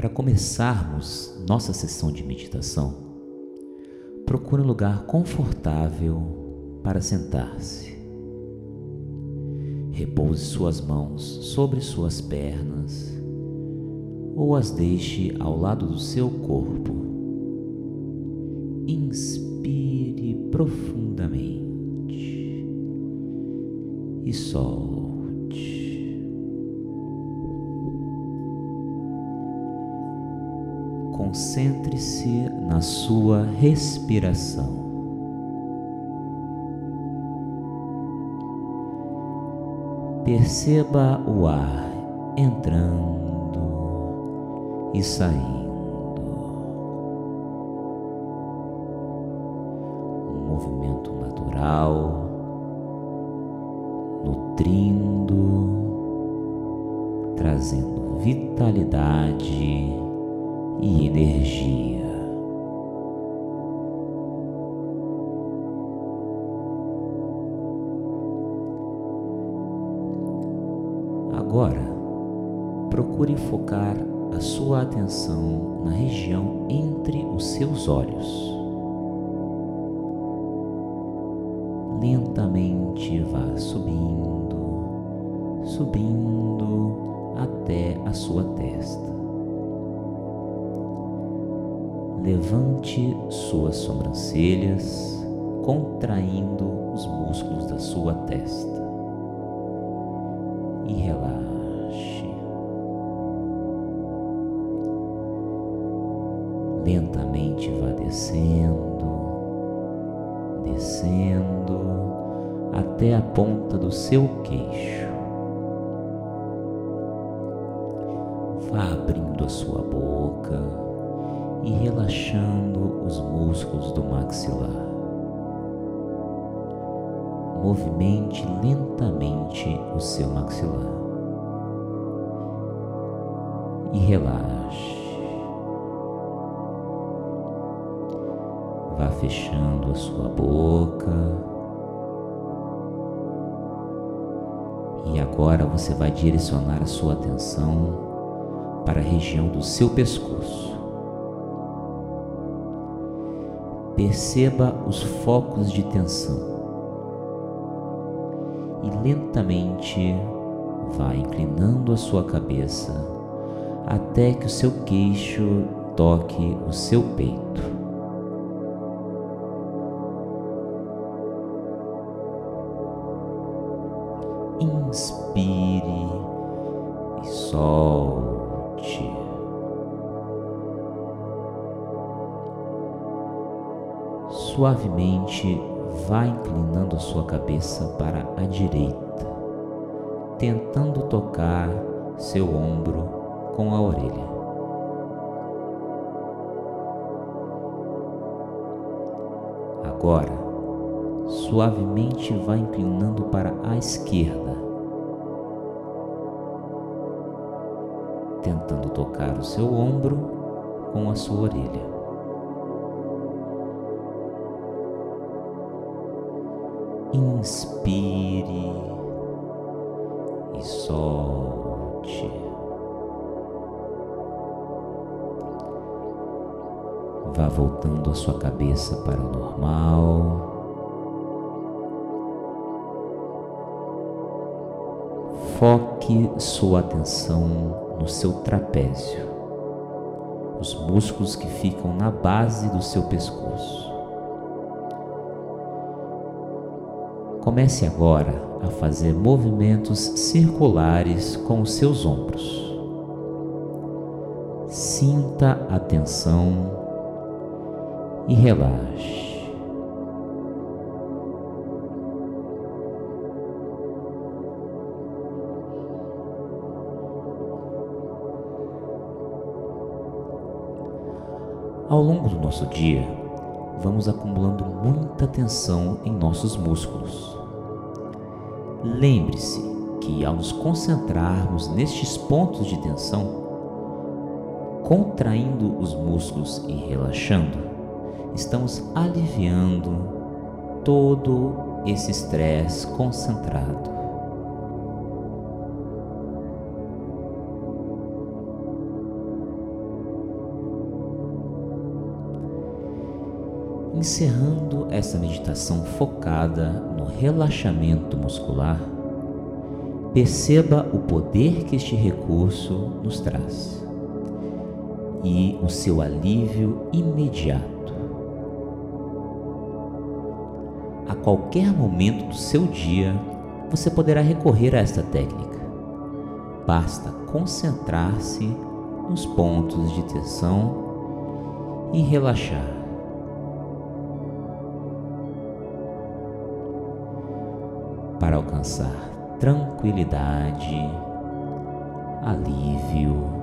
Para começarmos nossa sessão de meditação, procure um lugar confortável para sentar-se. Repouse suas mãos sobre suas pernas ou as deixe ao lado do seu corpo. Inspire profundamente e solte. Concentre-se na sua respiração. Perceba o ar entrando e saindo. Um movimento natural, nutrindo, trazendo vitalidade e energia. Agora, procure focar a sua atenção na região entre os seus olhos. Lentamente vá subindo, subindo até a sua testa. Levante suas sobrancelhas, contraindo os músculos da sua testa e relaxe. Lentamente vá descendo, descendo até a ponta do seu queixo. Vá abrindo a sua boca e relaxando os músculos do maxilar movimente lentamente o seu maxilar e relaxe. Vá fechando a sua boca. E agora você vai direcionar a sua atenção para a região do seu pescoço. Perceba os focos de tensão e lentamente vá inclinando a sua cabeça até que o seu queixo toque o seu peito. Inspire e solte. Suavemente vá inclinando a sua cabeça para a direita, tentando tocar seu ombro com a orelha. Agora, suavemente vá inclinando para a esquerda, tentando tocar o seu ombro com a sua orelha. Inspire e solte. Vá voltando a sua cabeça para o normal. Foque sua atenção no seu trapézio, os músculos que ficam na base do seu pescoço. Comece agora a fazer movimentos circulares com os seus ombros. Sinta a tensão e relaxe. Ao longo do nosso dia, vamos acumulando muita tensão em nossos músculos. Lembre-se que ao nos concentrarmos nestes pontos de tensão, contraindo os músculos e relaxando, estamos aliviando todo esse estresse concentrado. Encerrando essa meditação focada no relaxamento muscular, perceba o poder que este recurso nos traz e o seu alívio imediato. A qualquer momento do seu dia, você poderá recorrer a esta técnica. Basta concentrar-se nos pontos de tensão e relaxar. Para alcançar tranquilidade, alívio